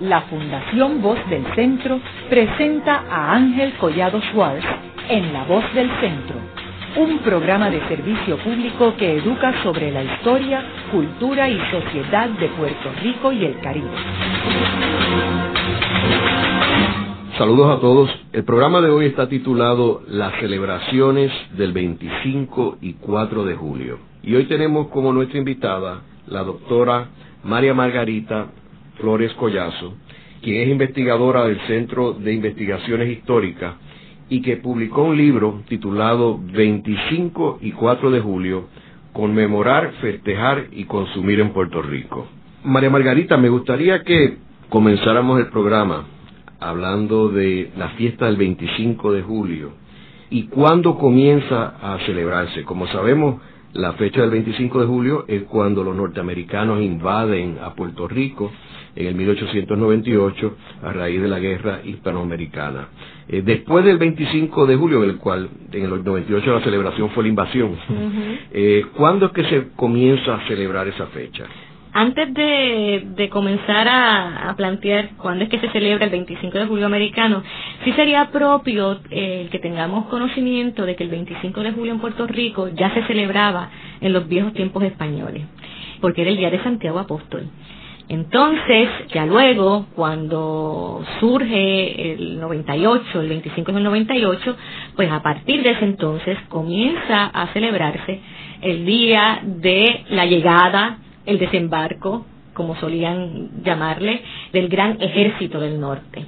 la Fundación Voz del Centro presenta a Ángel Collado Schwartz en La Voz del Centro, un programa de servicio público que educa sobre la historia, cultura y sociedad de Puerto Rico y el Caribe. Saludos a todos. El programa de hoy está titulado Las celebraciones del 25 y 4 de julio. Y hoy tenemos como nuestra invitada la doctora María Margarita Flores Collazo, quien es investigadora del Centro de Investigaciones Históricas y que publicó un libro titulado 25 y 4 de julio, Conmemorar, Festejar y Consumir en Puerto Rico. María Margarita, me gustaría que comenzáramos el programa hablando de la fiesta del 25 de julio y cuándo comienza a celebrarse. Como sabemos, la fecha del 25 de julio es cuando los norteamericanos invaden a Puerto Rico en el 1898 a raíz de la guerra hispanoamericana. Eh, después del 25 de julio, en el cual en el 98 la celebración fue la invasión, eh, ¿cuándo es que se comienza a celebrar esa fecha? Antes de, comenzar a, plantear cuándo es que se celebra el 25 de julio americano, sí sería propio eh, que tengamos conocimiento de que el 25 de julio en Puerto Rico ya se celebraba en los viejos tiempos españoles, porque era el día de Santiago Apóstol. Entonces, ya luego, cuando surge el 98, el 25 del 98, pues a partir de ese entonces comienza a celebrarse el día de la llegada el desembarco, como solían llamarle, del gran ejército del norte.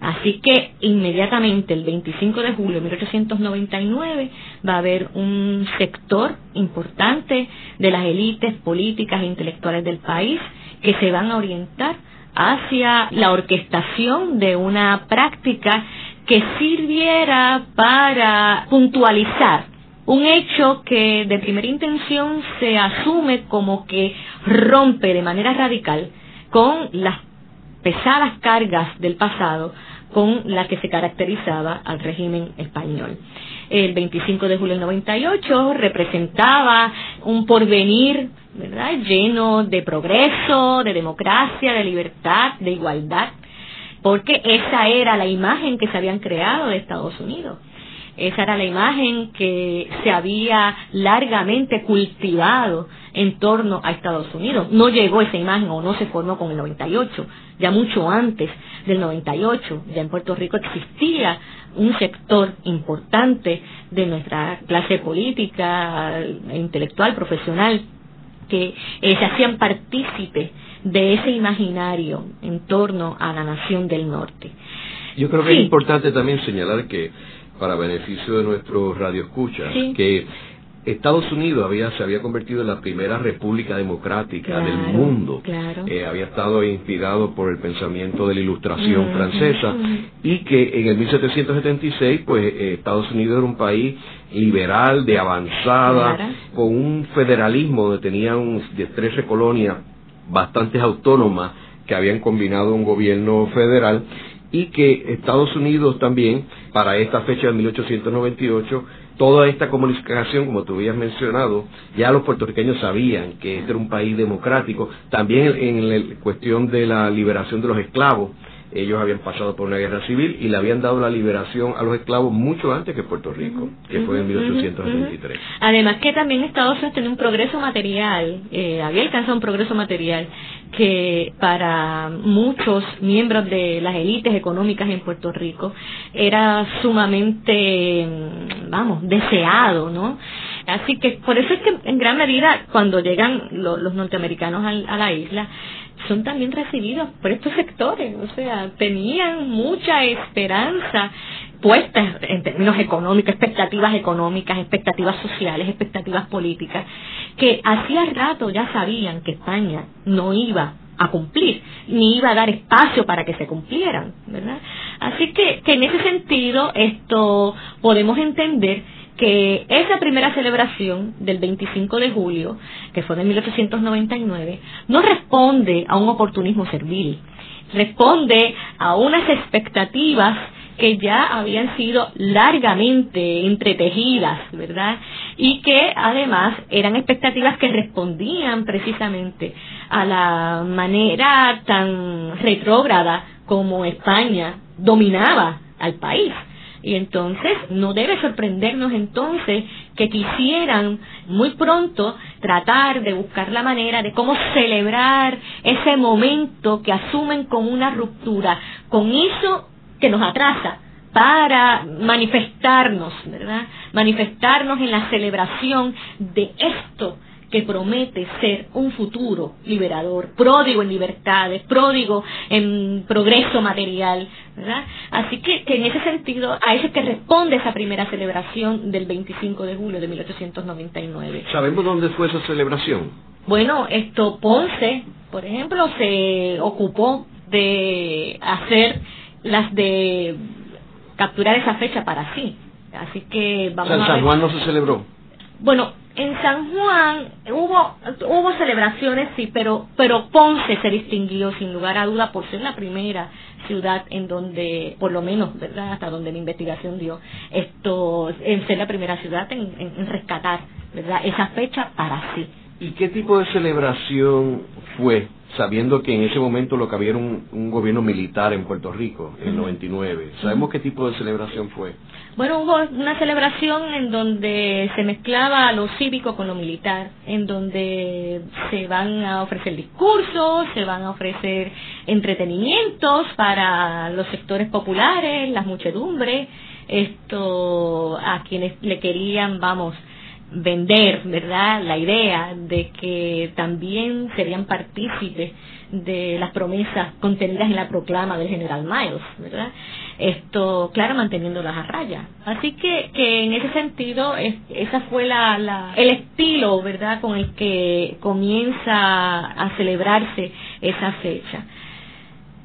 Así que inmediatamente el 25 de julio de 1899 va a haber un sector importante de las élites políticas e intelectuales del país que se van a orientar hacia la orquestación de una práctica que sirviera para puntualizar un hecho que de primera intención se asume como que rompe de manera radical con las pesadas cargas del pasado con las que se caracterizaba al régimen español. El 25 de julio del 98 representaba un porvenir lleno de progreso, de democracia, de libertad, de igualdad, porque esa era la imagen que se habían creado de Estados Unidos. Esa era la imagen que se había largamente cultivado en torno a Estados Unidos. No llegó esa imagen o no se formó con el 98, ya mucho antes del 98, ya en Puerto Rico existía un sector importante de nuestra clase política, intelectual, profesional, que eh, se hacían partícipes de ese imaginario en torno a la nación del norte. Yo creo que es importante también señalar que para beneficio de nuestros radioescuchas, que Estados Unidos había, se había convertido en la primera república democrática del mundo. Eh, había estado inspirado por el pensamiento de la ilustración francesa y que en el 1776 pues eh, Estados Unidos era un país liberal, de avanzada, con un federalismo donde tenían de 13 colonias bastante autónomas que habían combinado un gobierno federal y que Estados Unidos también, para esta fecha de 1898, toda esta comunicación, como tú habías mencionado, ya los puertorriqueños sabían que este era un país democrático, también en la cuestión de la liberación de los esclavos, ellos habían pasado por una guerra civil y le habían dado la liberación a los esclavos mucho antes que Puerto Rico, que fue en 1873. Además que también Estados Unidos tenía un progreso material, eh, había alcanzado un progreso material que para muchos miembros de las élites económicas en Puerto Rico era sumamente, mm, vamos, deseado, ¿no? Así que por eso es que en gran medida cuando llegan los norteamericanos a la isla, son también recibidos por estos sectores, o sea, tenían mucha esperanza puesta en términos económicos, expectativas económicas, expectativas sociales, expectativas políticas, que hacía rato ya sabían que España no iba a cumplir, ni iba a dar espacio para que se cumplieran, ¿verdad? Así que, que en ese sentido esto podemos entender que esa primera celebración del 25 de julio, que fue en 1899, no responde a un oportunismo servil, responde a unas expectativas que ya habían sido largamente entretejidas, ¿verdad? Y que además eran expectativas que respondían precisamente a la manera tan retrógrada como España dominaba al país. Y entonces no debe sorprendernos entonces que quisieran muy pronto tratar de buscar la manera de cómo celebrar ese momento que asumen como una ruptura, con eso que nos atrasa para manifestarnos, ¿verdad? Manifestarnos en la celebración de esto que promete ser un futuro liberador, pródigo en libertades, pródigo en progreso material, ¿verdad? Así que, que, en ese sentido, a eso es que responde esa primera celebración del 25 de julio de 1899. ¿Sabemos dónde fue esa celebración? Bueno, esto Ponce, por ejemplo, se ocupó de hacer las de capturar esa fecha para sí. Así que vamos o sea, en San Juan no se celebró. Bueno, en San Juan hubo hubo celebraciones sí pero pero Ponce se distinguió sin lugar a duda por ser la primera ciudad en donde por lo menos verdad hasta donde la investigación dio esto en ser la primera ciudad en, en, en rescatar verdad esa fecha para sí. ¿Y qué tipo de celebración fue, sabiendo que en ese momento lo que había era un, un gobierno militar en Puerto Rico, en el 99? ¿Sabemos qué tipo de celebración fue? Bueno, hubo una celebración en donde se mezclaba lo cívico con lo militar, en donde se van a ofrecer discursos, se van a ofrecer entretenimientos para los sectores populares, las muchedumbres, esto a quienes le querían, vamos, vender, ¿verdad?, la idea de que también serían partícipes de las promesas contenidas en la proclama del general Miles, ¿verdad? Esto, claro, manteniéndolas a raya. Así que, que en ese sentido, es, esa fue la, la, el estilo, ¿verdad?, con el que comienza a celebrarse esa fecha.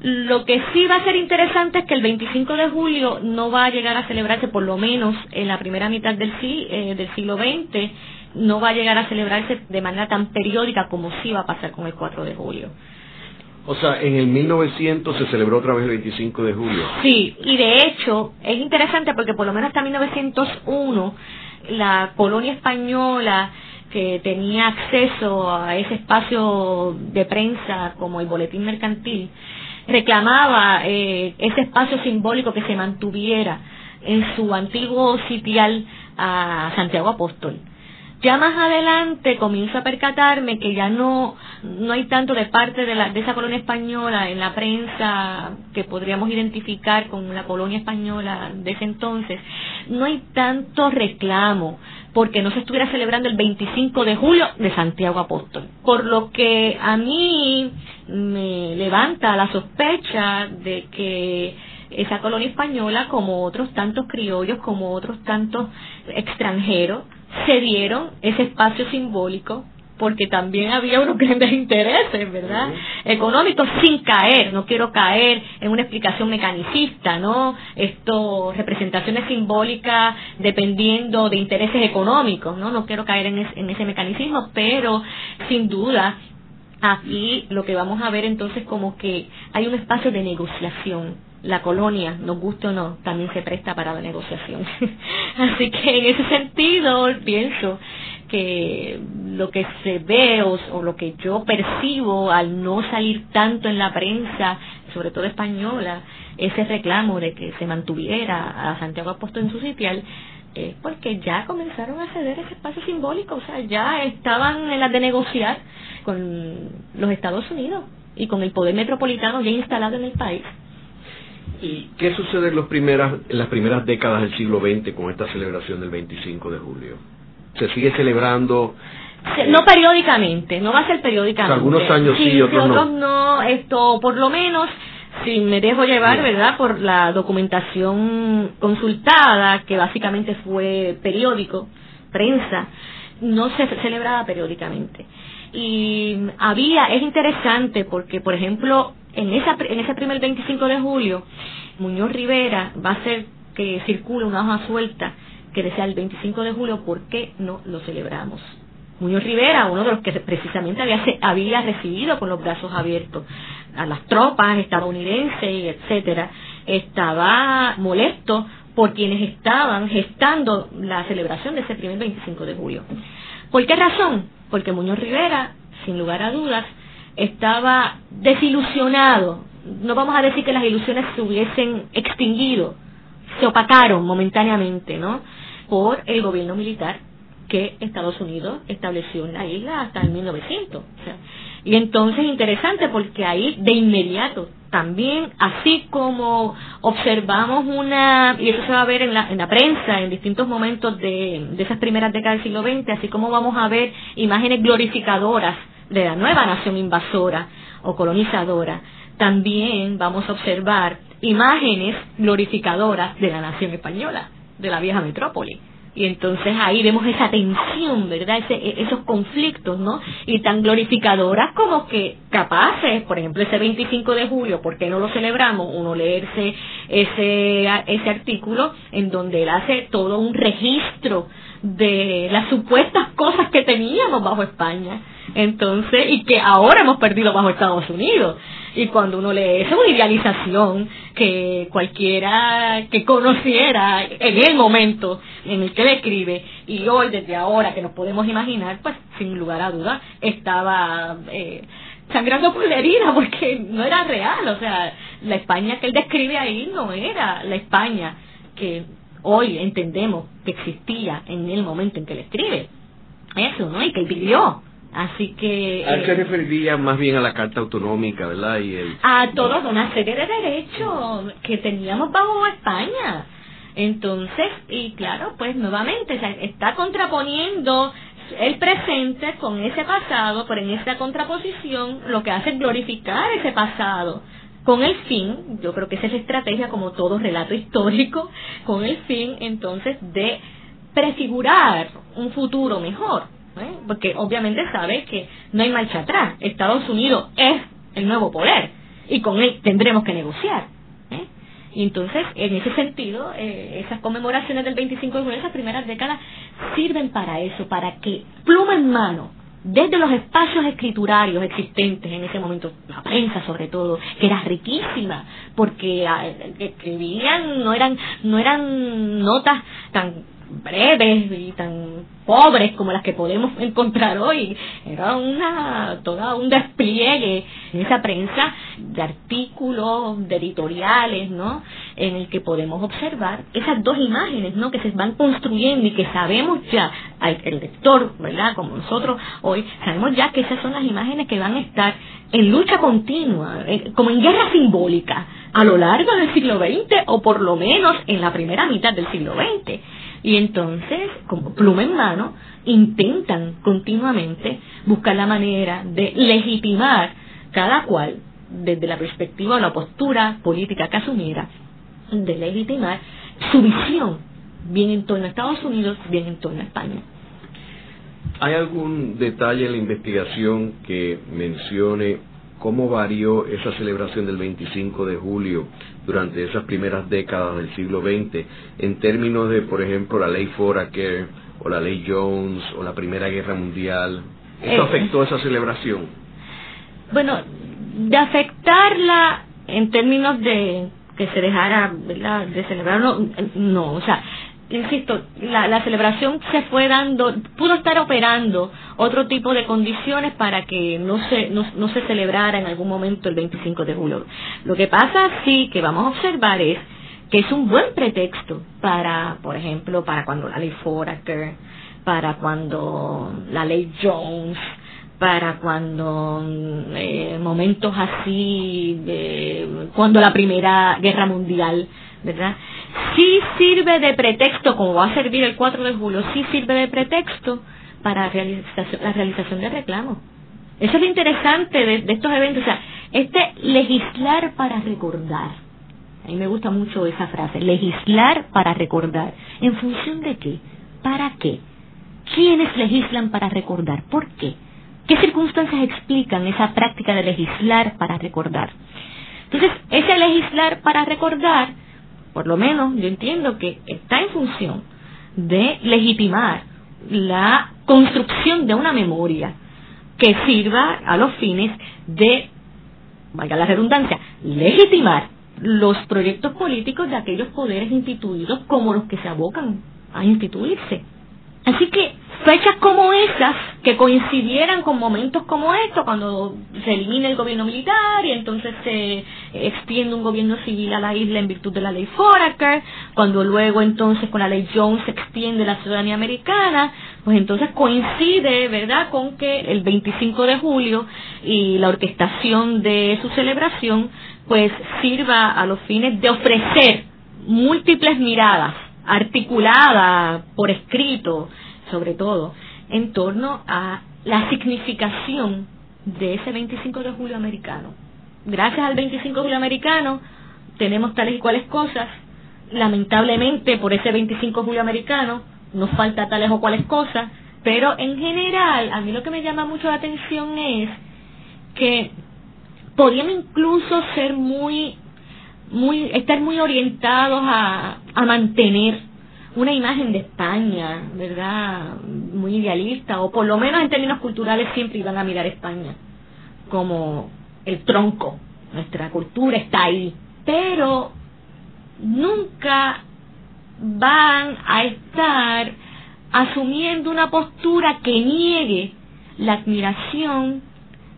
Lo que sí va a ser interesante es que el 25 de julio no va a llegar a celebrarse, por lo menos en la primera mitad del, eh, del siglo XX, no va a llegar a celebrarse de manera tan periódica como sí va a pasar con el 4 de julio. O sea, en el 1900 se celebró otra vez el 25 de julio. Sí, y de hecho es interesante porque por lo menos hasta 1901 la colonia española que tenía acceso a ese espacio de prensa como el boletín mercantil, reclamaba eh, ese espacio simbólico que se mantuviera en su antiguo sitial a Santiago Apóstol. Ya más adelante comienzo a percatarme que ya no, no hay tanto de parte de, la, de esa colonia española en la prensa que podríamos identificar con la colonia española de ese entonces, no hay tanto reclamo porque no se estuviera celebrando el 25 de julio de Santiago Apóstol. Por lo que a mí me levanta la sospecha de que esa colonia española, como otros tantos criollos, como otros tantos extranjeros, se dieron ese espacio simbólico porque también había unos grandes intereses, ¿verdad? Económicos sin caer, no quiero caer en una explicación mecanicista, ¿no? Esto, representaciones simbólicas dependiendo de intereses económicos, ¿no? No quiero caer en, en ese mecanicismo, pero sin duda aquí lo que vamos a ver entonces como que hay un espacio de negociación la colonia, nos guste o no, también se presta para la negociación. Así que en ese sentido pienso que lo que se ve o, lo que yo percibo al no salir tanto en la prensa, sobre todo española, ese reclamo de que se mantuviera a Santiago Apóstol en su sitial, es porque ya comenzaron a ceder ese espacio simbólico, o sea, ya estaban en las de negociar con los Estados Unidos y con el poder metropolitano ya instalado en el país. ¿Y qué sucede en, los primeras, en las primeras décadas del siglo XX con esta celebración del 25 de julio? ¿Se sigue celebrando? No periódicamente, no va a ser periódicamente. algunos años sí, y otros, otros no. no. Esto, por lo menos, si me dejo llevar, ¿verdad?, por la documentación consultada, que básicamente fue periódico, prensa, no se celebraba periódicamente. Y había, es interesante porque, por ejemplo, en, esa, en ese primer 25 de julio, Muñoz Rivera va a hacer que circule una hoja suelta que decía el 25 de julio, ¿por qué no lo celebramos? Muñoz Rivera, uno de los que precisamente había, había recibido con los brazos abiertos a las tropas estadounidenses, etcétera, estaba molesto por quienes estaban gestando la celebración de ese primer 25 de julio. ¿Por qué razón? Porque Muñoz Rivera, sin lugar a dudas, estaba desilusionado. No vamos a decir que las ilusiones se hubiesen extinguido, se opacaron momentáneamente, ¿no? Por el gobierno militar que Estados Unidos estableció en la isla hasta el 1900. y entonces interesante porque ahí de inmediato también, así como observamos una, y eso se va a ver en la, en la prensa en distintos momentos de, de esas primeras décadas del siglo XX, así como vamos a ver imágenes glorificadoras de la nueva nación invasora o colonizadora, también vamos a observar imágenes glorificadoras de la nación española, de la vieja metrópoli. Y entonces ahí vemos esa tensión, ¿verdad? Ese, e, esos conflictos, ¿no? Y tan glorificadoras como que capaces, por ejemplo, ese 25 de julio, ¿por qué no lo celebramos? Uno leerse ese, ese artículo en donde él hace todo un registro de las supuestas cosas que teníamos bajo España. Entonces, y que ahora hemos perdido bajo Estados Unidos. Y cuando uno lee eso, una idealización que cualquiera que conociera en el momento en el que le escribe, y hoy, desde ahora que nos podemos imaginar, pues sin lugar a dudas, estaba eh, sangrando por la herida porque no era real. O sea, la España que él describe ahí no era la España que hoy entendemos que existía en el momento en que le escribe. Eso, ¿no? Y que él vivió. Así que... Él se referiría más bien a la Carta Autonómica, ¿verdad? Y el... A toda una serie de derechos que teníamos bajo España. Entonces, y claro, pues nuevamente, está contraponiendo el presente con ese pasado, pero en esa contraposición lo que hace es glorificar ese pasado con el fin, yo creo que esa es la estrategia como todo relato histórico, con el fin entonces de prefigurar un futuro mejor, ¿eh? porque obviamente sabe que no hay marcha atrás, Estados Unidos es el nuevo poder y con él tendremos que negociar. ¿eh? Y entonces, en ese sentido, eh, esas conmemoraciones del 25 de julio, esas primeras décadas, sirven para eso, para que pluma en mano, desde los espacios escriturarios existentes en ese momento, la prensa sobre todo, que era riquísima, porque ah, escribían, no eran, no eran notas tan breves y tan pobres como las que podemos encontrar hoy. Era una, todo un despliegue en esa prensa de artículos, de editoriales, ¿no? En el que podemos observar esas dos imágenes, ¿no? Que se van construyendo y que sabemos ya, el lector, ¿verdad? Como nosotros hoy, sabemos ya que esas son las imágenes que van a estar en lucha continua, como en guerra simbólica, a lo largo del siglo XX o por lo menos en la primera mitad del siglo XX. Y entonces, como pluma en mano, intentan continuamente buscar la manera de legitimar cada cual, desde la perspectiva o la postura política que de legitimar su visión, bien en torno a Estados Unidos, bien en torno a España. ¿Hay algún detalle en la investigación que mencione cómo varió esa celebración del 25 de julio durante esas primeras décadas del siglo XX en términos de, por ejemplo, la ley Foraker o la ley Jones o la Primera Guerra Mundial. ¿Eso eh, afectó esa celebración? Bueno, de afectarla en términos de que se dejara ¿verdad? de celebrar, no, no, o sea, insisto, la, la celebración se fue dando, pudo estar operando otro tipo de condiciones para que no se, no, no se celebrara en algún momento el 25 de julio. Lo que pasa sí que vamos a observar es que es un buen pretexto para, por ejemplo, para cuando la ley Foraker, para cuando la ley Jones, para cuando eh, momentos así, de, cuando la Primera Guerra Mundial, ¿verdad? Sí sirve de pretexto, como va a servir el 4 de julio, sí sirve de pretexto para la realización de reclamos. Eso es lo interesante de, estos eventos. O sea, este legislar para recordar. A mí me gusta mucho esa frase, legislar para recordar. ¿En función de qué? ¿Para qué? ¿Quiénes legislan para recordar? ¿Por qué? ¿Qué circunstancias explican esa práctica de legislar para recordar? Entonces, ese legislar para recordar por lo menos yo entiendo que está en función de legitimar la construcción de una memoria que sirva a los fines de valga la redundancia, legitimar los proyectos políticos de aquellos poderes instituidos como los que se abocan a instituirse. Así que fechas como esas, que coincidieran con momentos como estos, cuando se elimina el gobierno militar y entonces se extiende un gobierno civil a la isla en virtud de la ley Foraker, cuando luego entonces con la ley Jones se extiende la ciudadanía americana, pues entonces coincide, ¿verdad?, con que el 25 de julio y la orquestación de su celebración, pues sirva a los fines de ofrecer múltiples miradas articulada por escrito, sobre todo, en torno a la significación de ese 25 de julio americano. Gracias al 25 de julio americano tenemos tales y cuales cosas. Lamentablemente por ese 25 de julio americano nos falta tales o cuales cosas, pero en general a mí lo que me llama mucho la atención es que podríamos incluso ser muy muy, estar muy orientados a, a mantener una imagen de España, ¿verdad? Muy idealista, o por lo menos en términos culturales siempre iban a mirar España como el tronco. Nuestra cultura está ahí, pero nunca van a estar asumiendo una postura que niegue la admiración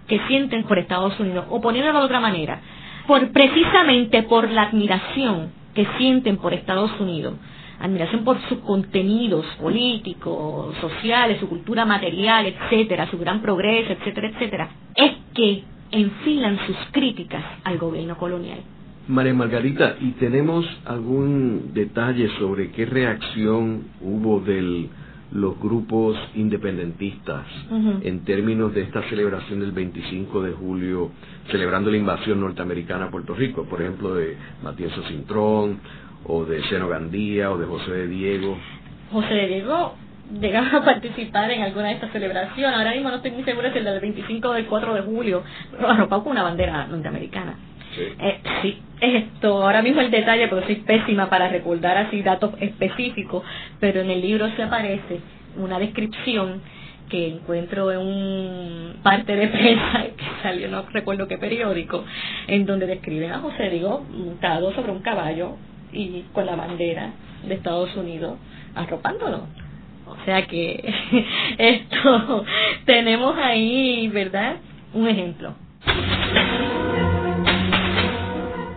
que sienten por Estados Unidos, o poniéndolo de otra manera, por precisamente por la admiración que sienten por Estados Unidos, admiración por sus contenidos políticos, sociales, su cultura material, etcétera, su gran progreso, etcétera, etcétera, es que enfilan sus críticas al gobierno colonial. María Margarita, ¿y tenemos algún detalle sobre qué reacción hubo del los grupos independentistas en términos de esta celebración del 25 de julio, celebrando la invasión norteamericana a Puerto Rico, por ejemplo, de Matías Cintrón, o de Seno Gandía, o de José de Diego. José de Diego llegaba a participar en alguna de estas celebraciones. Ahora mismo no estoy muy segura si el del 25 o del 4 de julio, pero arropado con una bandera norteamericana. Sí. Eh, sí, esto, ahora mismo el detalle, porque soy pésima para recordar así datos específicos, pero en el libro se aparece una descripción que encuentro en un parte de prensa que salió, no recuerdo qué periódico, en donde describen a José Diego montado sobre un caballo y con la bandera de Estados Unidos arropándolo. O sea que esto tenemos ahí, ¿verdad? Un ejemplo.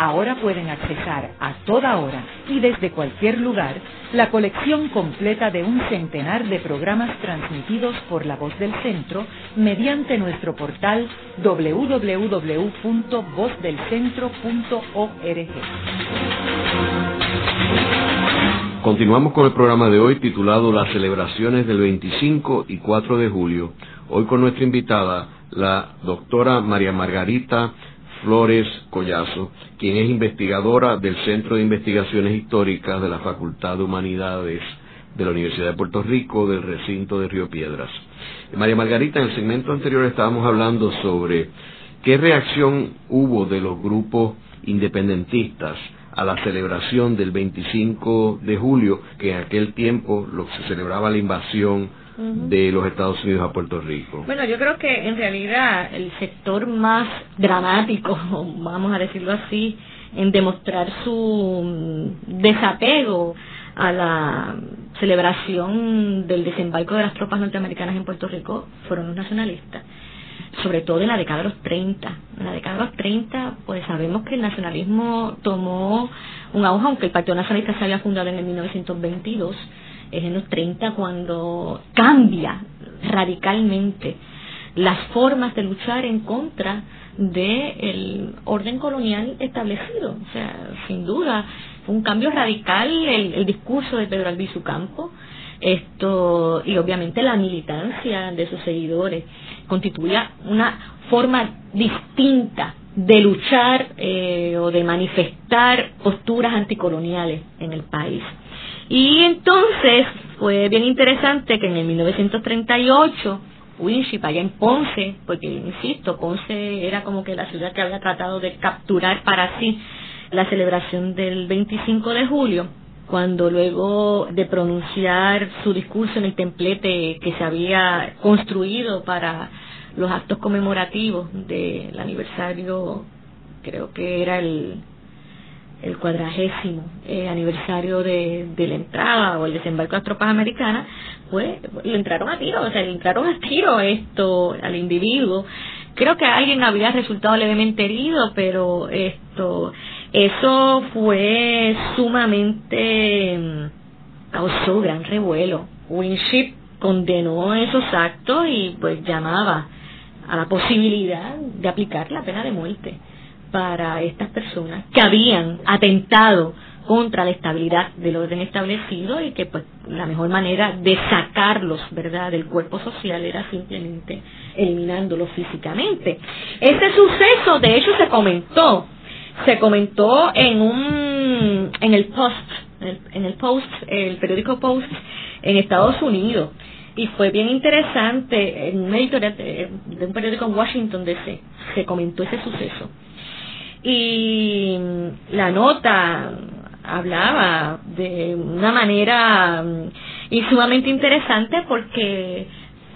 Ahora pueden accesar a toda hora y desde cualquier lugar la colección completa de un centenar de programas transmitidos por la voz del centro mediante nuestro portal www.vozdelcentro.org. Continuamos con el programa de hoy titulado Las celebraciones del 25 y 4 de julio. Hoy con nuestra invitada, la doctora María Margarita Flores Collazo, quien es investigadora del Centro de Investigaciones Históricas de la Facultad de Humanidades de la Universidad de Puerto Rico del recinto de Río Piedras. María Margarita, en el segmento anterior estábamos hablando sobre qué reacción hubo de los grupos independentistas a la celebración del 25 de julio, que en aquel tiempo lo se celebraba la invasión de los Estados Unidos a Puerto Rico? Bueno, yo creo que en realidad el sector más dramático, vamos a decirlo así, en demostrar su desapego a la celebración del desembarco de las tropas norteamericanas en Puerto Rico fueron los nacionalistas, sobre todo en la década de los 30. En la década de los 30, pues sabemos que el nacionalismo tomó un auge, aunque el Partido Nacionalista se había fundado en el 1922 es en los 30 cuando cambia radicalmente las formas de luchar en contra del orden colonial establecido. O sea, sin duda, fue un cambio radical el, discurso de Pedro Albizu Campo, esto, y obviamente la militancia de sus seguidores constituía una forma distinta de luchar eh, o de manifestar posturas anticoloniales en el país. Y entonces fue bien interesante que en el 1938 Winship allá en Ponce, porque insisto, Ponce era como que la ciudad que había tratado de capturar para sí la celebración del 25 de julio, cuando luego de pronunciar su discurso en el templete que se había construido para los actos conmemorativos del aniversario, creo que era el, el cuadragésimo eh, aniversario de, de, la entrada o el desembarco de las tropas americanas, pues le entraron a tiro, o sea, le entraron a tiro esto al individuo. Creo que alguien había resultado levemente herido, pero esto, eso fue sumamente, mm, causó gran revuelo. Winship condenó esos actos y pues llamaba a la posibilidad de aplicar la pena de muerte para estas personas que habían atentado contra la estabilidad del orden establecido y que pues la mejor manera de sacarlos, ¿verdad?, del cuerpo social era simplemente eliminándolos físicamente. Este suceso de hecho se comentó, se comentó en un en el Post, en el Post, el periódico Post en Estados Unidos y fue bien interesante en una editorial de, un periódico en Washington DC se comentó ese suceso y la nota hablaba de una manera mm, sumamente interesante porque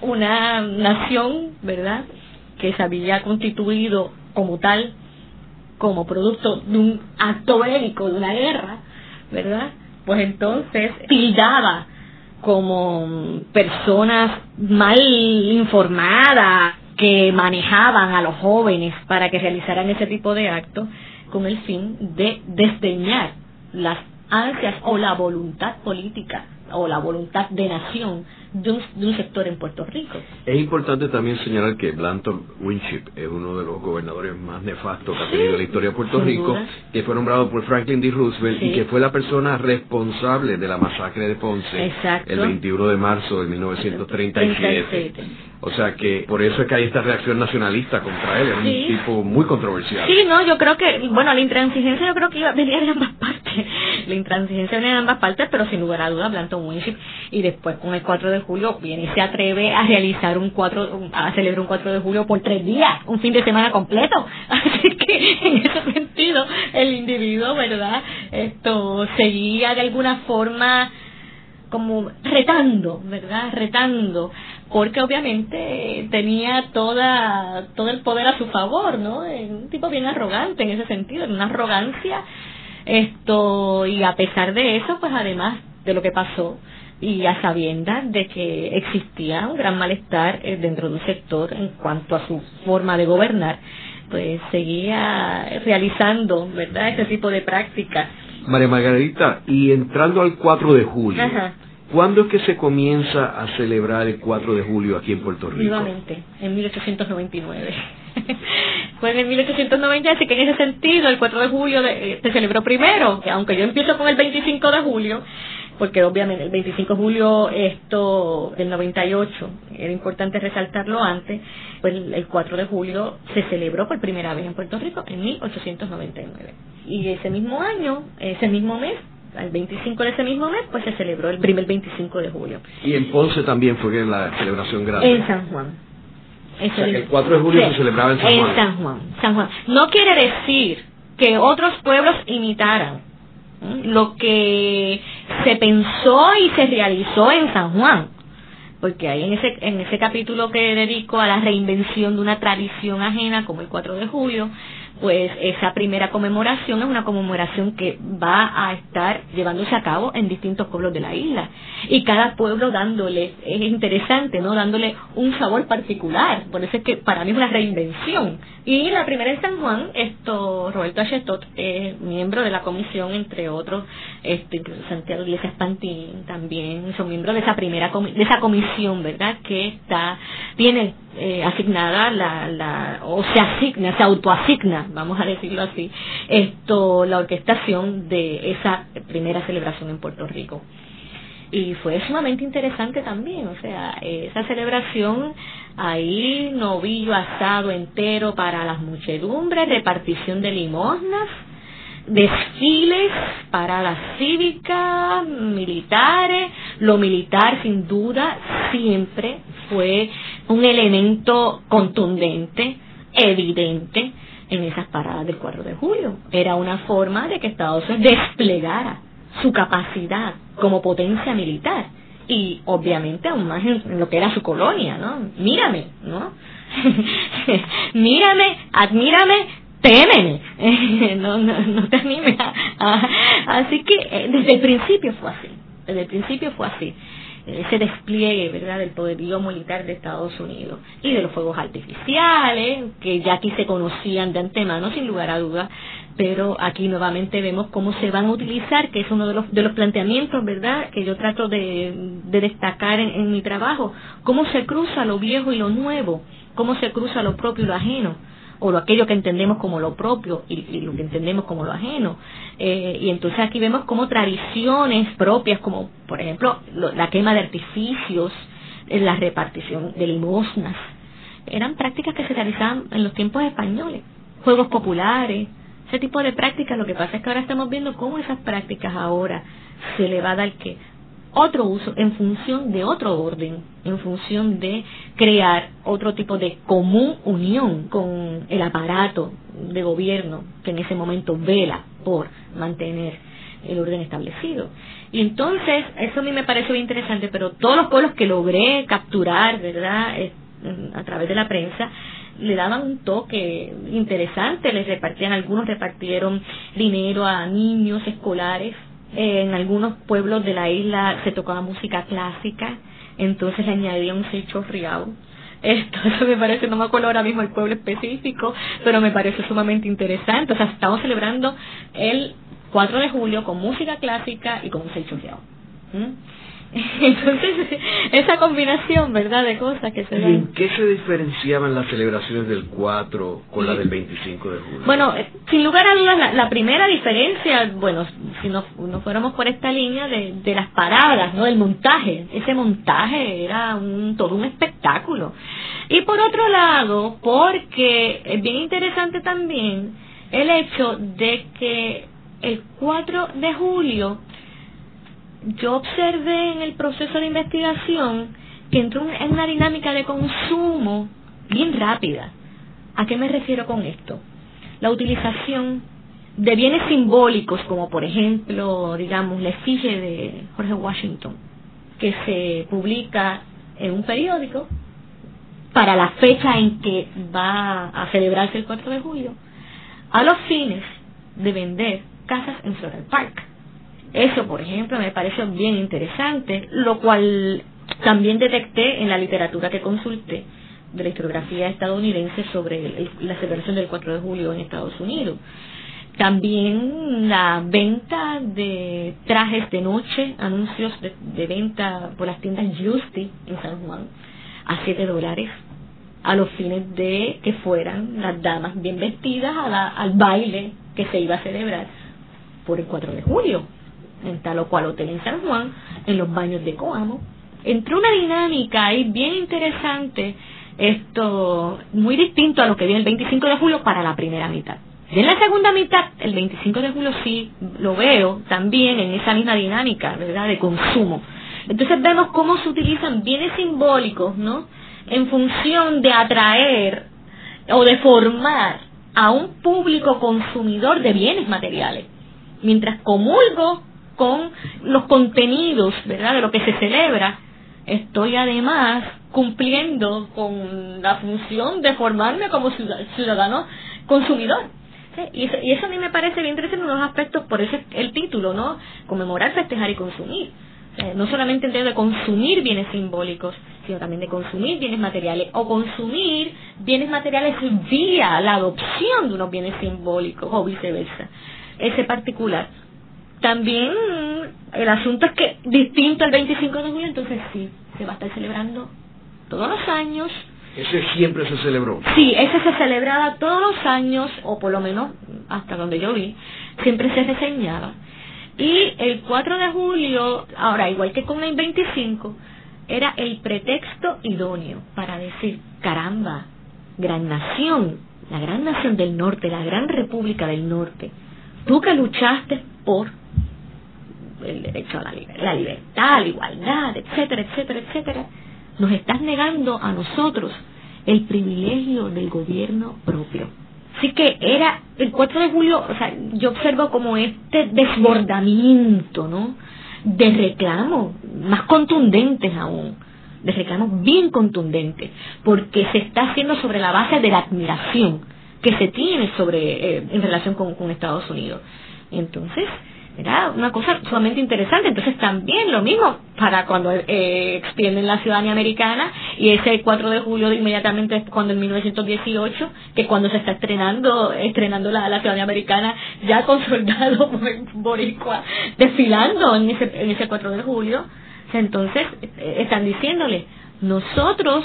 una nación, ¿verdad?, que se había constituido como tal, como producto de un acto bélico, de una guerra, ¿verdad? Pues entonces tildaba como personas mal informadas que manejaban a los jóvenes para que realizaran ese tipo de actos con el fin de desdeñar las ansias o la voluntad política o la voluntad de nación de un, sector en Puerto Rico. Es importante también señalar que Blanton Winship es uno de los gobernadores más nefastos que ha tenido la historia de Puerto Rico, que fue nombrado por Franklin D. Roosevelt y que fue la persona responsable de la masacre de Ponce el 21 de marzo de 1937. O sea que por eso es que hay esta reacción nacionalista contra él, es un tipo muy controversial. Sí, no, yo creo que, bueno, la intransigencia yo creo que iba a venir de ambas partes, la intransigencia venía de ambas partes, pero sin lugar a dudas Blanton Winship y después con el 4 de julio viene y se atreve a realizar un 4, a celebrar un 4 de julio por tres días, un fin de semana completo. Así que en ese sentido el individuo, ¿verdad? Esto seguía de alguna forma como retando, ¿verdad? Retando, porque obviamente tenía toda todo el poder a su favor, ¿no? Un tipo bien arrogante en ese sentido, una arrogancia esto y a pesar de eso, pues además de lo que pasó, y a sabiendas de que existía un gran malestar eh, dentro de un sector en cuanto a su forma de gobernar, pues seguía realizando, ¿verdad?, ese tipo de prácticas. María Margarita, y entrando al 4 de julio, ¿cuándo es que se comienza a celebrar el 4 de julio aquí en Puerto Rico? Nuevamente, en 1899. Fue en 1890, así que en ese sentido el 4 de julio eh, se celebró primero, aunque yo empiezo con el 25 de julio, porque obviamente el 25 de julio esto del 98 era importante resaltarlo antes, pues el 4 de julio se celebró por primera vez en Puerto Rico en 1899. Y ese mismo año, ese mismo mes, el 25 de ese mismo mes, pues se celebró el primer 25 de julio. Y en Ponce también fue la celebración grande. En San Juan. el 4 de julio se celebraba en San Juan. En San Juan, San Juan. No quiere decir que otros pueblos imitaran lo que se pensó y se realizó en San Juan. Porque ahí en ese, en ese capítulo que dedico a la reinvención de una tradición ajena como el 4 de julio, pues esa primera conmemoración es una conmemoración que va a estar llevándose a cabo en distintos pueblos de la isla. Y cada pueblo dándole es interesante no dándole un sabor particular. Por eso es que para mí es una reinvención. Y la primera en San Juan esto Roberto Achetot es miembro de la comisión entre otros este Santiago Iglesias Pantín también son miembros de esa primera de esa comisión verdad que está tiene eh, asignada la, la o se asigna se autoasigna vamos a decirlo así, esto, la orquestación de esa primera celebración en Puerto Rico. y fue sumamente interesante también, o sea, esa celebración ahí novillo asado entero para las muchedumbres, repartición de limosnas, desfiles, paradas cívicas, militares, lo militar sin duda siempre fue un elemento contundente, evidente en esas paradas del 4 de julio. Era una forma de que Estados Unidos desplegara su capacidad como potencia militar y obviamente aún más en lo que era su colonia, ¿no? Mírame, ¿no? Mírame, admírame, témeme, no, no, no te animes. así que eh, desde el principio fue así, desde el principio fue así ese despliegue verdad del poderío militar de Estados Unidos y de los fuegos artificiales que ya aquí se conocían de antemano sin lugar a dudas pero aquí nuevamente vemos cómo se van a utilizar que es uno de los de los planteamientos verdad que yo trato de, de destacar en, en mi trabajo cómo se cruza lo viejo y lo nuevo cómo se cruza lo propio y lo ajeno o lo aquello que entendemos como lo propio y, lo que entendemos como lo ajeno. Eh, y entonces aquí vemos como tradiciones propias, como por ejemplo la quema de artificios, la repartición de limosnas, eran prácticas que se realizaban en los tiempos españoles, juegos populares, ese tipo de prácticas. Lo que pasa es que ahora estamos viendo cómo esas prácticas ahora se le va a dar que otro uso en función de otro orden, en función de crear otro tipo de común unión con el aparato de gobierno que en ese momento vela por mantener el orden establecido. Y entonces, eso a mí me pareció interesante, pero todos los pueblos que logré capturar, ¿verdad?, a través de la prensa, le daban un toque interesante, les repartían, algunos repartieron dinero a niños escolares en algunos pueblos de la isla se tocaba música clásica, entonces le añadía un secho riao. Esto, eso me parece, no me acuerdo ahora mismo el pueblo específico, pero me parece sumamente interesante. O sea, estamos celebrando el 4 de julio con música clásica y con un secho riao. ¿Mm? Entonces, esa combinación, ¿verdad?, de cosas que se dan. ¿Y en qué se diferenciaban las celebraciones del 4 con la del 25 de julio? Bueno, eh, sin lugar a dudas, la, primera diferencia, bueno, si no, no, fuéramos por esta línea de, de las paradas, ¿no?, del montaje. Ese montaje era un, todo un espectáculo. Y por otro lado, porque es bien interesante también el hecho de que el 4 de julio yo observé en el proceso de investigación que entró en una dinámica de consumo bien rápida. ¿A qué me refiero con esto? La utilización de bienes simbólicos, como por ejemplo, digamos, la efigie de Jorge Washington, que se publica en un periódico para la fecha en que va a celebrarse el 4 de julio, a los fines de vender casas en Floral Park. Eso, por ejemplo, me pareció bien interesante, lo cual también detecté en la literatura que consulté de la historiografía estadounidense sobre la celebración del 4 de julio en Estados Unidos. También la venta de trajes de noche, anuncios de, venta por las tiendas Justy en San Juan a 7 dólares a los fines de que fueran las damas bien vestidas al baile que se iba a celebrar por el 4 de julio en tal o cual hotel en San Juan, en los baños de Coamo. Entró una dinámica ahí bien interesante, esto muy distinto a lo que viene el 25 de julio para la primera mitad. Y en la segunda mitad, el 25 de julio sí lo veo también en esa misma dinámica, ¿verdad?, de consumo. Entonces vemos cómo se utilizan bienes simbólicos, ¿no?, en función de atraer o de formar a un público consumidor de bienes materiales. Mientras comulgo con los contenidos, ¿verdad?, de lo que se celebra, estoy además cumpliendo con la función de formarme como ciudadano consumidor. Y, eso, a mí me parece bien interesante en unos aspectos, por eso el título, ¿no? Conmemorar, festejar y consumir. no solamente en de consumir bienes simbólicos, sino también de consumir bienes materiales o consumir bienes materiales vía la adopción de unos bienes simbólicos o viceversa. Ese particular también el asunto es que distinto al 25 de julio, entonces sí, se va a estar celebrando todos los años. ¿Ese siempre se celebró? Sí, ese se celebraba todos los años, o por lo menos hasta donde yo vi, siempre se reseñaba. Y el 4 de julio, ahora igual que con el 25, era el pretexto idóneo para decir, caramba, gran nación, la gran nación del norte, la gran república del norte, tú que luchaste por el derecho a la, la libertad, la igualdad, etcétera, etcétera, etcétera, nos estás negando a nosotros el privilegio del gobierno propio. Así que era el 4 de julio, o sea, yo observo como este desbordamiento, ¿no? De reclamos, más contundentes aún, de reclamos bien contundentes, porque se está haciendo sobre la base de la admiración que se tiene sobre eh, en relación con, con Estados Unidos. Entonces, era una cosa sumamente interesante. Entonces también lo mismo para cuando eh, extienden la ciudadanía americana y ese 4 de julio inmediatamente es cuando en 1918, que cuando se está estrenando estrenando la, la ciudadanía americana ya con soldados boricua desfilando en ese, en ese 4 de julio. Entonces eh, están diciéndole, nosotros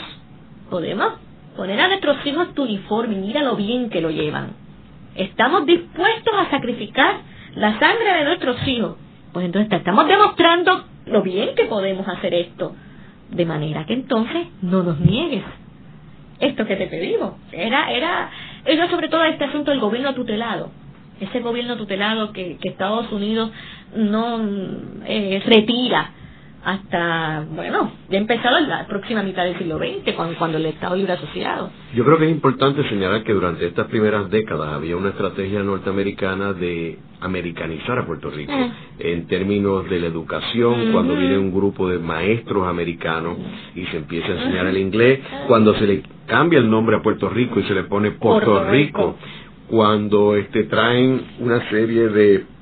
podemos poner a nuestros hijos tu uniforme, mira lo bien que lo llevan. Estamos dispuestos a sacrificar la sangre de nuestros hijos. Pues entonces estamos demostrando lo bien que podemos hacer esto. De manera que entonces no nos niegues esto que te pedimos. Era, era, era sobre todo este asunto del gobierno tutelado. Ese gobierno tutelado que, que Estados Unidos no eh, retira hasta, bueno, ya empezado en la próxima mitad del siglo XX, cuando, cuando el Estado Libre Asociado. Yo creo que es importante señalar que durante estas primeras décadas había una estrategia norteamericana de americanizar a Puerto Rico, ah. en términos de la educación, cuando viene un grupo de maestros americanos y se empieza a enseñar el inglés, cuando se le cambia el nombre a Puerto Rico y se le pone Puerto, Rico, cuando este traen una serie de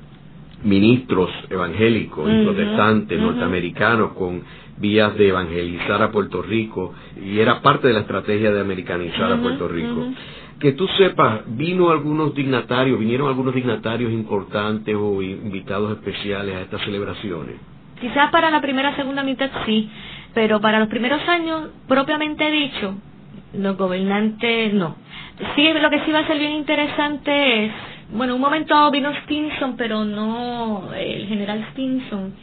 ministros evangélicos y protestantes norteamericanos con vías de evangelizar a Puerto Rico y era parte de la estrategia de americanizar a Puerto Rico. Que tú sepas, vino algunos dignatarios, vinieron algunos dignatarios importantes o invitados especiales a estas celebraciones. Quizás para la primera segunda mitad sí, pero para los primeros años, propiamente dicho, los gobernantes no. Sí, lo que sí va a ser bien interesante es bueno, un momento vino Stinson, pero no el general Stinson,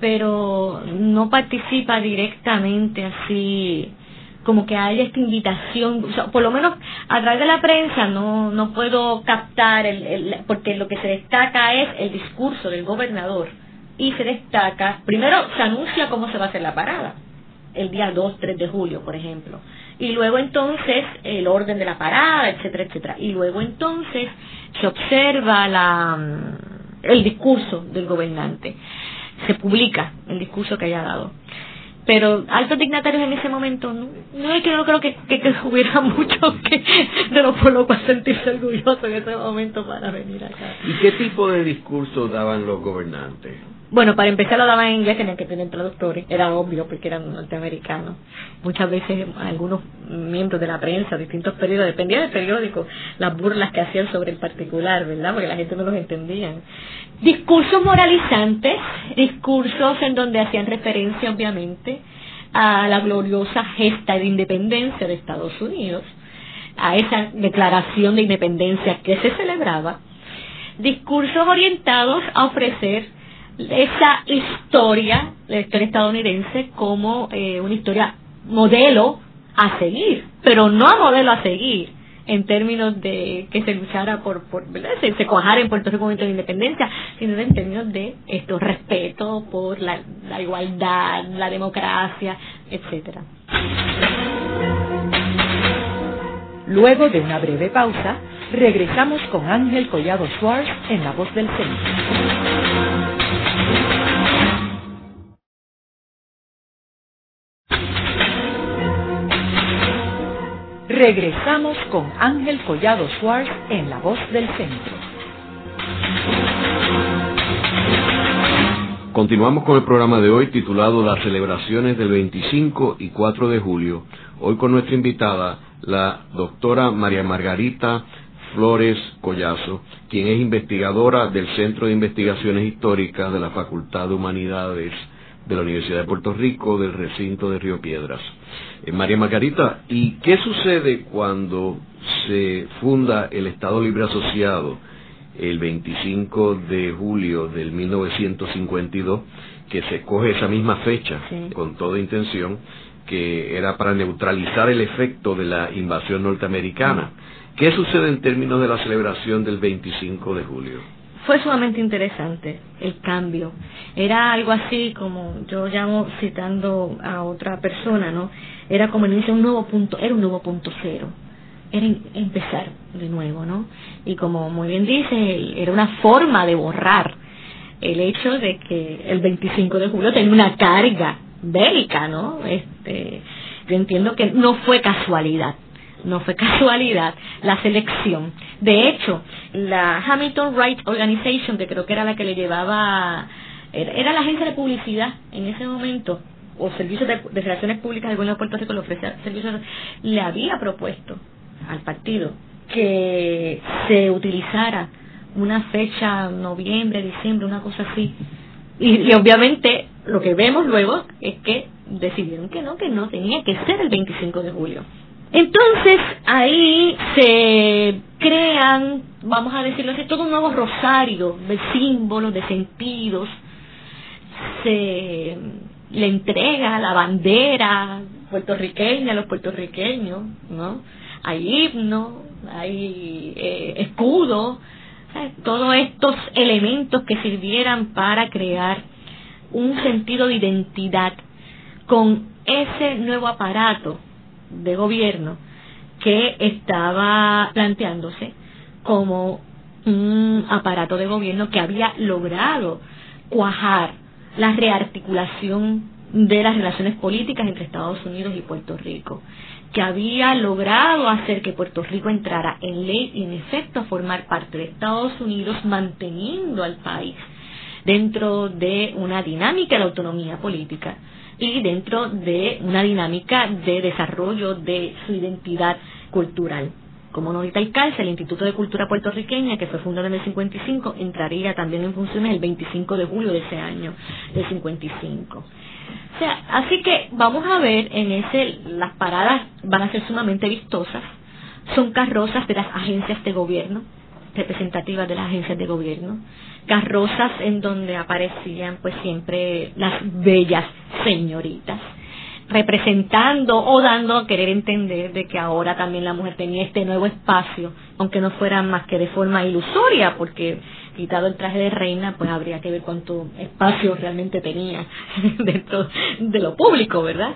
pero no participa directamente así como que haya esta invitación, por lo menos a través de la prensa no, no puedo captar, el, el, porque lo que se destaca es el discurso del gobernador y se destaca, primero se anuncia cómo se va a hacer la parada, el día 2, 3 de julio, por ejemplo, y luego entonces el orden de la parada, etcétera, etcétera, y luego entonces se observa la, el discurso del gobernante, se publica el discurso que haya dado. Pero altos dignatarios en ese momento, no, es que no creo que, hubiera mucho que, de lo por lo cual sentirse orgulloso en ese momento para venir acá. ¿Y qué tipo de discurso daban los gobernantes? Bueno, para empezar lo daban en inglés, tenían que tener traductores, era obvio porque eran norteamericanos. Muchas veces algunos miembros de la prensa, distintos periodos, dependía del periódico, las burlas que hacían sobre el particular, ¿verdad? Porque la gente no los entendía. Discursos moralizantes, discursos en donde hacían referencia, obviamente, a la gloriosa gesta de independencia de Estados Unidos, a esa declaración de independencia que se celebraba, discursos orientados a ofrecer esa historia, la historia estadounidense, como eh, una historia modelo a seguir, pero no a modelo a seguir en términos de que se luchara por. Se, se cuajara en Puerto Rico de independencia, sino en términos de esto, respeto por la, la igualdad, la democracia, etcétera. Luego de una breve pausa, regresamos con Ángel Collado Schwartz en La Voz del Centro. Regresamos con Ángel Collado Schwartz en La Voz del Centro. Continuamos con el programa de hoy titulado Las celebraciones del 25 y 4 de julio. Hoy con nuestra invitada, la doctora María Margarita Flores Collazo, quien es investigadora del Centro de Investigaciones Históricas de la Facultad de Humanidades de la Universidad de Puerto Rico del recinto de Río Piedras. Eh, María Margarita, ¿y qué sucede cuando se funda el Estado Libre Asociado el 25 de julio del 1952, que se coge esa misma fecha con toda intención, que era para neutralizar el efecto de la invasión norteamericana. ¿Qué sucede en términos de la celebración del 25 de julio? Fue sumamente interesante el cambio. Era algo así como yo llamo citando a otra persona, ¿no? Era como inicio un nuevo punto, era un nuevo punto cero. Era empezar de nuevo, ¿no? Y como muy bien dice, era una forma de borrar el hecho de que el 25 de julio tenía una carga bélica, ¿no? Este, yo entiendo que no fue casualidad no fue casualidad la selección. De hecho, la Hamilton Wright Organization, que creo que era la que le llevaba, era, la agencia de publicidad en ese momento, o servicios de, relaciones públicas del gobierno de Puerto Rico, le ofrecía servicios, le había propuesto al partido que se utilizara una fecha, noviembre, diciembre, una cosa así. y obviamente lo que vemos luego es que decidieron que no, que no tenía que ser el 25 de julio. Entonces ahí se crean, vamos a decirlo así, todo un nuevo rosario de símbolos, de sentidos. Se le entrega la bandera puertorriqueña a los puertorriqueños, ¿no? Hay himno, hay eh, escudo, todos estos elementos que sirvieran para crear un sentido de identidad con ese nuevo aparato de gobierno que estaba planteándose como un aparato de gobierno que había logrado cuajar la rearticulación de las relaciones políticas entre Estados Unidos y Puerto Rico, que había logrado hacer que Puerto Rico entrara en ley y en efecto a formar parte de Estados Unidos, manteniendo al país dentro de una dinámica de autonomía política y dentro de una dinámica de desarrollo de su identidad cultural. Como nota el calce, el Instituto de Cultura Puertorriqueña, que fue fundado en el 55, entraría también en funciones el 25 de julio de ese año, del 55. O sea, así que vamos a ver en ese, las paradas van a ser sumamente vistosas, son carrozas de las agencias de gobierno, representativas de las agencias de gobierno, carrozas en donde aparecían pues siempre las bellas señoritas representando o dando a querer entender de que ahora también la mujer tenía este nuevo espacio, aunque no fuera más que de forma ilusoria, porque quitado el traje de reina, pues habría que ver cuánto espacio realmente tenía dentro de lo público, ¿verdad?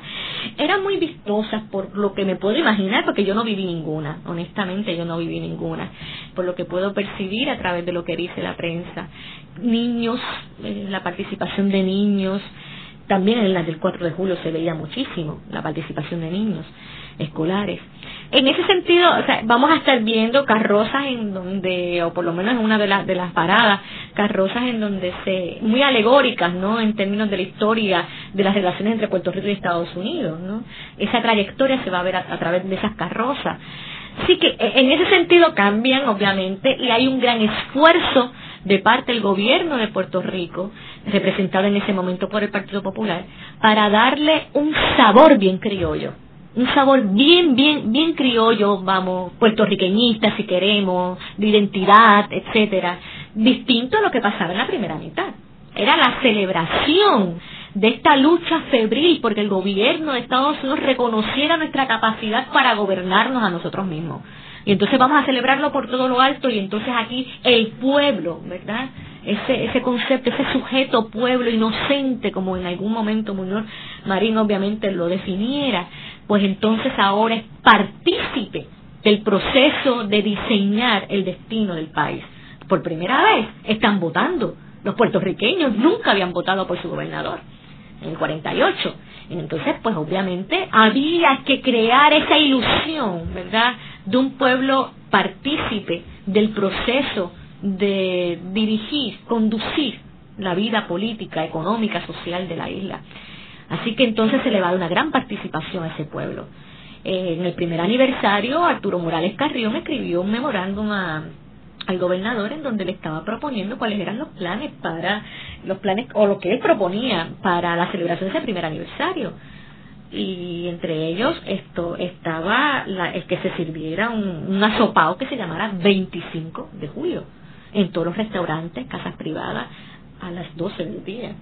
Eran muy vistosas por lo que me puedo imaginar, porque yo no viví ninguna, honestamente yo no viví ninguna, por lo que puedo percibir a través de lo que dice la prensa. Niños, eh, la participación de niños, también en las del 4 de julio se veía muchísimo la participación de niños escolares. En ese sentido, vamos a estar viendo carrozas en donde, o por lo menos en una de, las de las paradas, carrozas en donde se, muy alegóricas, ¿no? En términos de la historia de las relaciones entre Puerto Rico y Estados Unidos, ¿no? Esa trayectoria se va a ver a, a través de esas carrozas. Así que e, en ese sentido cambian, obviamente, y hay un gran esfuerzo de parte del gobierno de Puerto Rico, representado en ese momento por el Partido Popular, para darle un sabor bien criollo un sabor bien, bien, bien criollo, vamos, puertorriqueñista si queremos, de identidad, etcétera, distinto a lo que pasaba en la primera mitad. Era la celebración de esta lucha febril porque el gobierno de Estados Unidos reconociera nuestra capacidad para gobernarnos a nosotros mismos. Y entonces vamos a celebrarlo por todo lo alto y entonces aquí el pueblo, ¿verdad? Ese, ese concepto, ese sujeto pueblo inocente, como en algún momento Muñoz Marín obviamente lo definiera, pues entonces ahora es partícipe del proceso de diseñar el destino del país. Por primera vez están votando. Los puertorriqueños nunca habían votado por su gobernador en el 48. Entonces, pues obviamente había que crear esa ilusión, ¿verdad?, de un pueblo partícipe del proceso de dirigir, conducir la vida política, económica, social de la isla. Así que entonces se le va a dar una gran participación a ese pueblo. Eh, en el primer aniversario, Arturo Morales Carrión escribió un memorándum al gobernador en donde le estaba proponiendo cuáles eran los planes para los planes o lo que él proponía para la celebración de ese primer aniversario y entre ellos esto estaba la, el que se sirviera un, un asopao que se llamara 25 de julio en todos los restaurantes, casas privadas, a las 12 del día.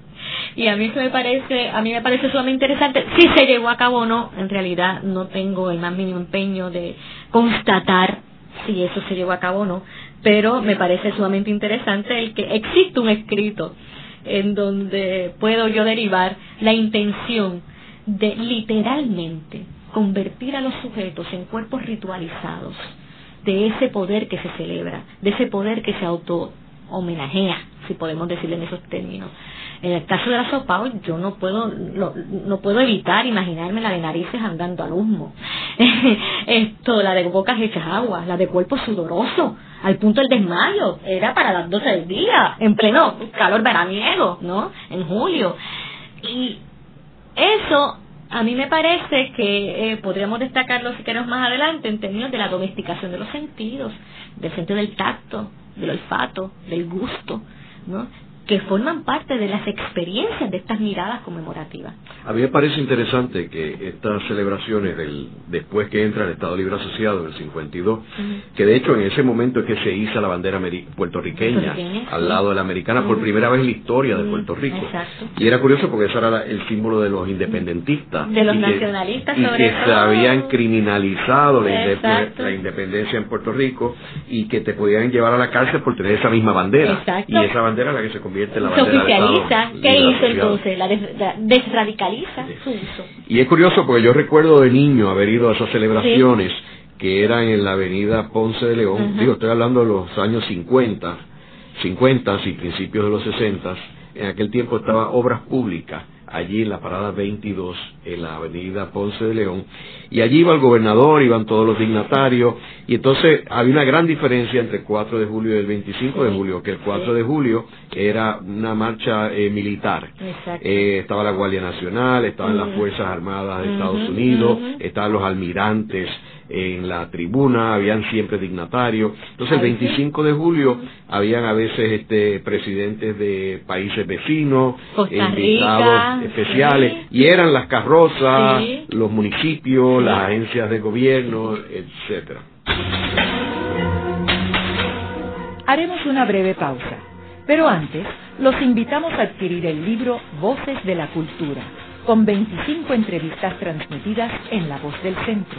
Y a mí eso me parece, a mí me parece sumamente interesante. Si se llevó a cabo o no, en realidad no tengo el más mínimo empeño de constatar si eso se llevó a cabo o no, pero me parece sumamente interesante el que existe un escrito en donde puedo yo derivar la intención de literalmente convertir a los sujetos en cuerpos ritualizados de ese poder que se celebra, de ese poder que se auto homenajea, si podemos decirlo en esos términos. En el caso de la sopa, yo no puedo, no, puedo evitar imaginarme la de narices andando al humo. Esto, la de bocas hechas agua, la de cuerpo sudoroso, al punto del desmayo, era para las 12 del día, en pleno calor veraniego, ¿no? En julio. Y eso a mí me parece que eh, podríamos destacarlo si queremos más adelante en términos de la domesticación de los sentidos, del sentido del tacto, del olfato, del gusto, ¿no? Que forman parte de las experiencias de estas miradas conmemorativas. A mí me parece interesante que estas celebraciones del después que entra el Estado Libre Asociado en el 52, que de hecho en ese momento es que se hizo la bandera puertorriqueña, al lado de la americana por primera vez en la historia de Puerto Rico. Y era curioso porque ese era el símbolo de los independentistas. De los nacionalistas, y que se habían criminalizado la, independencia en Puerto Rico y que te podían llevar a la cárcel por tener esa misma bandera. Y esa bandera la que se se oficializa. ¿Qué hizo entonces? La, desradicaliza su uso. Y es curioso porque yo recuerdo de niño haber ido a esas celebraciones que eran en la avenida Ponce de León. Digo, estoy hablando de los años 50, 50 y principios de los 60. En aquel tiempo estaba Obras Públicas allí en la parada 22, en la avenida Ponce de León, y allí iba el gobernador, iban todos los dignatarios, y entonces había una gran diferencia entre el 4 de julio y el 25 de julio, que el 4 de julio era una marcha eh, militar. Eh, estaba la Guardia Nacional, estaban las Fuerzas Armadas de Estados Unidos, estaban los almirantes, en la tribuna, habían siempre dignatarios. Entonces el 25 de julio habían a veces este presidentes de países vecinos, invitados especiales, y eran las carrozas, los municipios, las agencias de gobierno, etcétera. Haremos una breve pausa, pero antes los invitamos a adquirir el libro Voces de la Cultura, con 25 entrevistas transmitidas en La Voz del Centro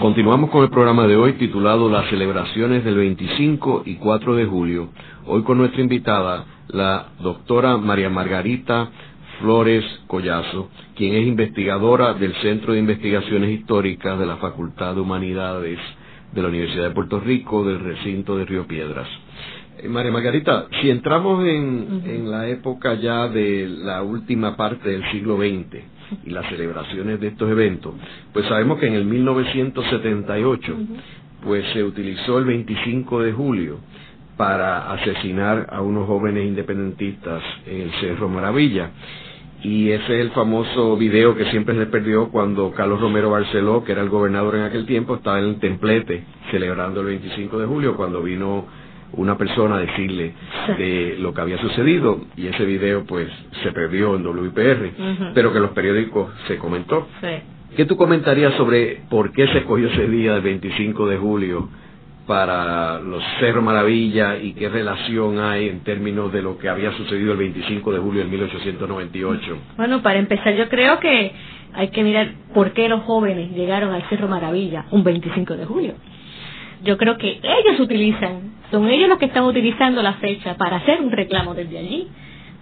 Continuamos con el programa de hoy titulado Las celebraciones del 25 y 4 de julio. Hoy con nuestra invitada, la doctora María Margarita Flores Collazo, quien es investigadora del Centro de Investigaciones Históricas de la Facultad de Humanidades de la Universidad de Puerto Rico del recinto de Río Piedras. Eh, María Margarita, si entramos en, en la época ya de la última parte del siglo XX, y las celebraciones de estos eventos, pues sabemos que en el 1978 pues se utilizó el 25 de julio para asesinar a unos jóvenes independentistas en el Cerro Maravilla. Y ese es el famoso video que siempre se perdió cuando Carlos Romero Barceló, que era el gobernador en aquel tiempo, estaba en el templete celebrando el 25 de julio cuando vino una persona a decirle de lo que había sucedido y ese video pues se perdió en WIPR, pero que en los periódicos se comentó. ¿Qué tú comentarías sobre por qué se escogió ese día del 25 de julio para los Cerro Maravilla y qué relación hay en términos de lo que había sucedido el 25 de julio de 1898? Bueno, para empezar yo creo que hay que mirar por qué los jóvenes llegaron al Cerro Maravilla un 25 de julio yo creo que ellos utilizan, son ellos los que están utilizando la fecha para hacer un reclamo desde allí,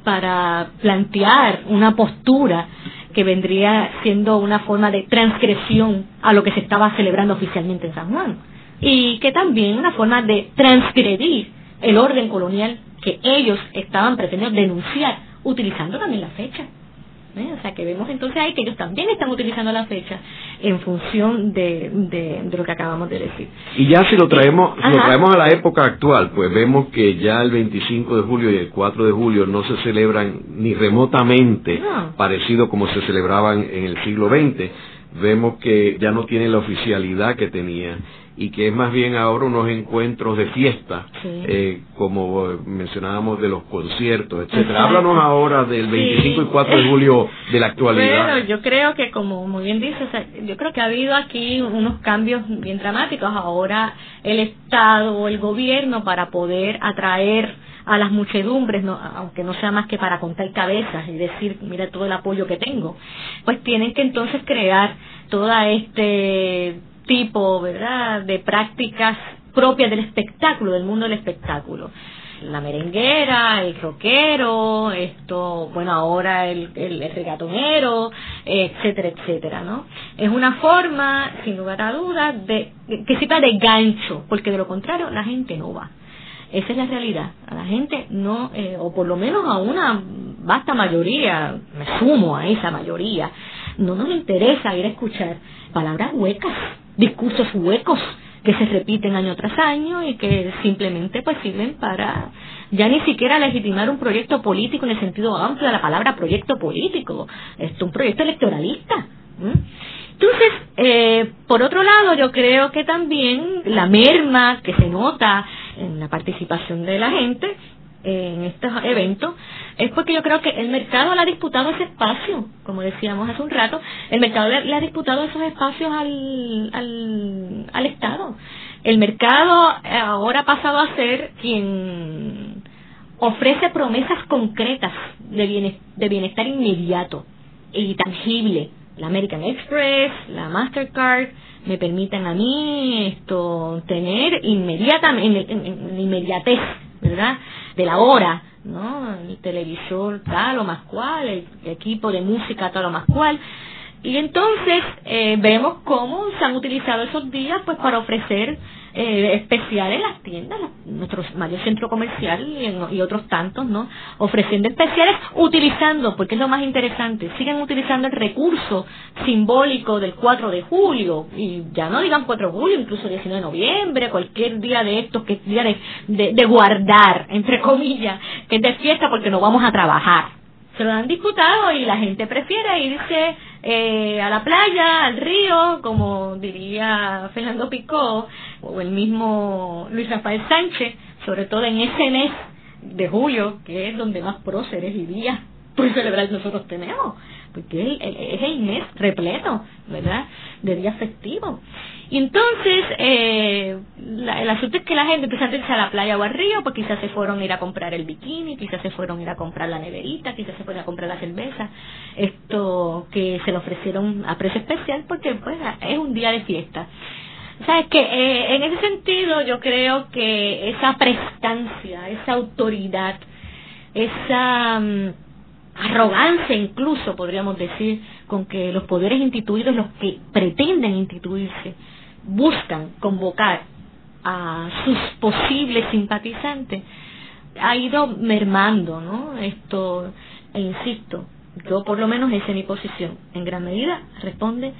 para plantear una postura que vendría siendo una forma de transgresión a lo que se estaba celebrando oficialmente en San Juan. Y que también una forma de transgredir el orden colonial que ellos estaban pretendiendo denunciar, utilizando también la fecha. ¿Eh? O sea que vemos entonces ahí que ellos también están utilizando la fecha en función de, de, lo que acabamos de decir. Y ya si lo traemos, lo traemos a la época actual, pues vemos que ya el 25 de julio y el 4 de julio no se celebran ni remotamente parecido como se celebraban en el siglo XX. Vemos que ya no tiene la oficialidad que tenía y que es más bien ahora unos encuentros de fiesta, eh, como mencionábamos de los conciertos, etcétera. Háblanos ahora del 25 y 4 de julio de la actualidad. Bueno, yo creo que como muy bien dices, yo creo que ha habido aquí unos cambios bien dramáticos. Ahora el Estado o el gobierno para poder atraer a las muchedumbres, no, aunque no sea más que para contar cabezas y decir, mira todo el apoyo que tengo, pues tienen que entonces crear toda este tipo, ¿verdad?, de prácticas propias del espectáculo, del mundo del espectáculo. La merenguera, el rockero, esto, bueno, ahora el, el, regatonero, etcétera, etcétera, ¿no? Es una forma, sin lugar a dudas, de, que sirva de gancho, porque de lo contrario la gente no va. Esa es la realidad. A la gente no, eh, o por lo menos a una vasta mayoría, me sumo a esa mayoría, no nos interesa ir a escuchar palabras huecas discursos huecos que se repiten año tras año y que simplemente pues sirven para ya ni siquiera legitimar un proyecto político en el sentido amplio de la palabra proyecto político, es un proyecto electoralista. Entonces, eh, por otro lado, yo creo que también la merma que se nota en la participación de la gente en estos eventos es porque yo creo que el mercado le ha disputado ese espacio, como decíamos hace un rato, el mercado le, ha disputado esos espacios al, al, al Estado. El mercado ahora ha pasado a ser quien ofrece promesas concretas de bienestar, de bienestar inmediato y tangible. La American Express, la Mastercard, me permiten a mí esto tener inmediatamente, en inmediatez ¿verdad? De la hora, ¿no? El televisor tal o más cual, el equipo de música tal o más cual. Y entonces eh, vemos cómo se han utilizado esos días pues para ofrecer eh, especial en las tiendas, nuestro mayor centro comercial y, otros tantos, ¿no? Ofreciendo especiales, utilizando, porque es lo más interesante, siguen utilizando el recurso simbólico del 4 de julio, y ya no digan 4 de julio, incluso 19 de noviembre, cualquier día de estos que es día de, de guardar, entre comillas, que es de fiesta porque no vamos a trabajar se lo han disputado y la gente prefiere irse eh, a la playa, al río, como diría Fernando Picó o el mismo Luis Rafael Sánchez, sobre todo en ese mes de julio, que es donde más próceres y días por celebrar nosotros tenemos, porque es el mes repleto, ¿verdad?, de días festivos. Y entonces, eh, el asunto es que la gente empieza a irse a la playa o al río, pues quizás se fueron a ir a comprar el bikini, quizás se fueron a ir a comprar la neverita, quizás se fueron a comprar la cerveza, esto que se le ofrecieron a precio especial porque pues es un día de fiesta. ¿Sabes que eh, En ese sentido yo creo que esa prestancia, esa autoridad, esa... Mm, arrogancia incluso, podríamos decir, con que los poderes instituidos, los que pretenden instituirse, buscan convocar a sus posibles simpatizantes, ha ido mermando, ¿no? Esto, e insisto, yo por lo menos esa es mi posición, en gran medida responde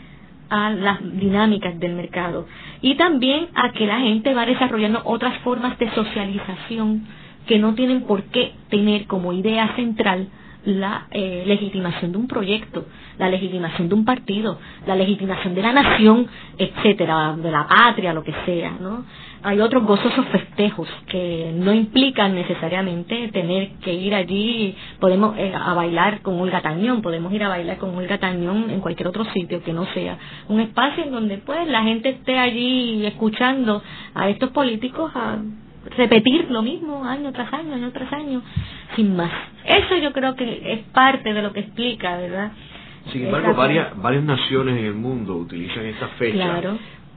a las dinámicas del mercado y también a que la gente va desarrollando otras formas de socialización que no tienen por qué tener como idea central la eh, legitimación de un proyecto, la legitimación de un partido, la legitimación de la nación, etcétera, de la patria, lo que sea, ¿no? Hay otros gozosos festejos que no implican necesariamente tener que ir allí, podemos eh, a bailar con Olga Tañón, podemos ir a bailar con Olga Tañón en cualquier otro sitio que no sea un espacio en donde pues la gente esté allí escuchando a estos políticos a repetir lo mismo año tras año, año tras año, sin más. Eso yo creo que es parte de lo que explica, ¿verdad? Sin embargo, varias, varias naciones en el mundo utilizan esta fecha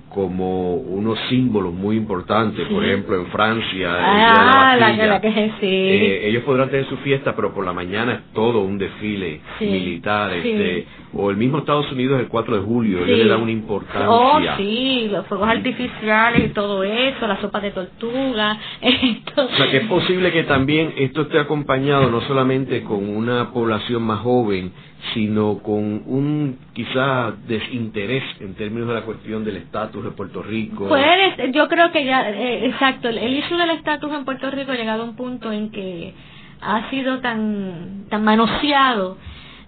como unos símbolos muy importantes. Por ejemplo, en Francia, ah, la, que sí. Eh, ellos podrán tener su fiesta, pero por la mañana es todo un desfile militar. Este, o el mismo Estados Unidos el 4 de julio, le da una importancia. Oh, sí, los fuegos artificiales y todo eso, la sopa de tortuga. Esto. O sea, que es posible que también esto esté acompañado no solamente con una población más joven, sino con un quizá desinterés en términos de la cuestión del estatus de Puerto Rico. Pues yo creo que ya, eh, exacto, el issue del estatus en Puerto Rico ha llegado a un punto en que ha sido tan, tan manoseado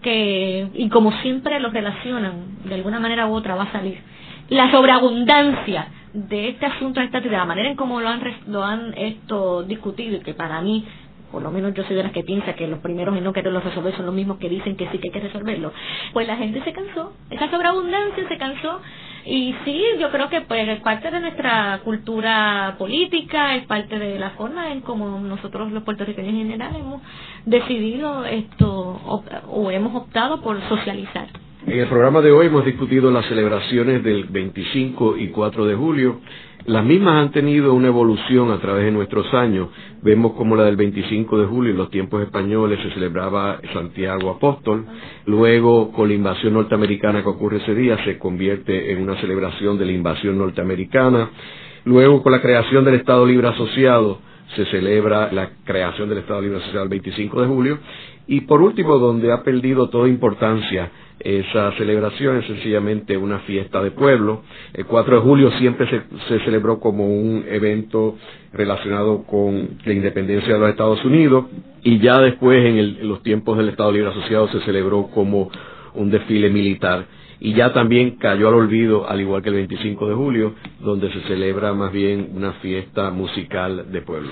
que, y como siempre lo relacionan, de alguna manera u otra va a salir. La sobreabundancia de este asunto de estatus, de la manera en cómo lo han, lo han esto discutido y que para mí por lo menos yo soy de las que piensa que los primeros y no quererlos resolver son los mismos que dicen que sí que hay que resolverlo. Pues la gente se cansó, esa sobreabundancia se cansó y sí, yo creo que pues es parte de nuestra cultura política, es parte de la forma en como nosotros los puertorriqueños en general hemos decidido esto o hemos optado por socializar. En el programa de hoy hemos discutido las celebraciones del 25 y 4 de julio las mismas han tenido una evolución a través de nuestros años. Vemos como la del 25 de julio en los tiempos españoles se celebraba Santiago Apóstol. Luego, con la invasión norteamericana que ocurre ese día, se convierte en una celebración de la invasión norteamericana. Luego, con la creación del Estado Libre Asociado, se celebra la creación del Estado Libre Asociado el 25 de julio. Y por último, donde ha perdido toda importancia esa celebración es sencillamente una fiesta de pueblo. El 4 de julio siempre se, celebró como un evento relacionado con la independencia de los Estados Unidos y ya después en, los tiempos del Estado Libre Asociado se celebró como un desfile militar y ya también cayó al olvido, al igual que el 25 de julio, donde se celebra más bien una fiesta musical de pueblo.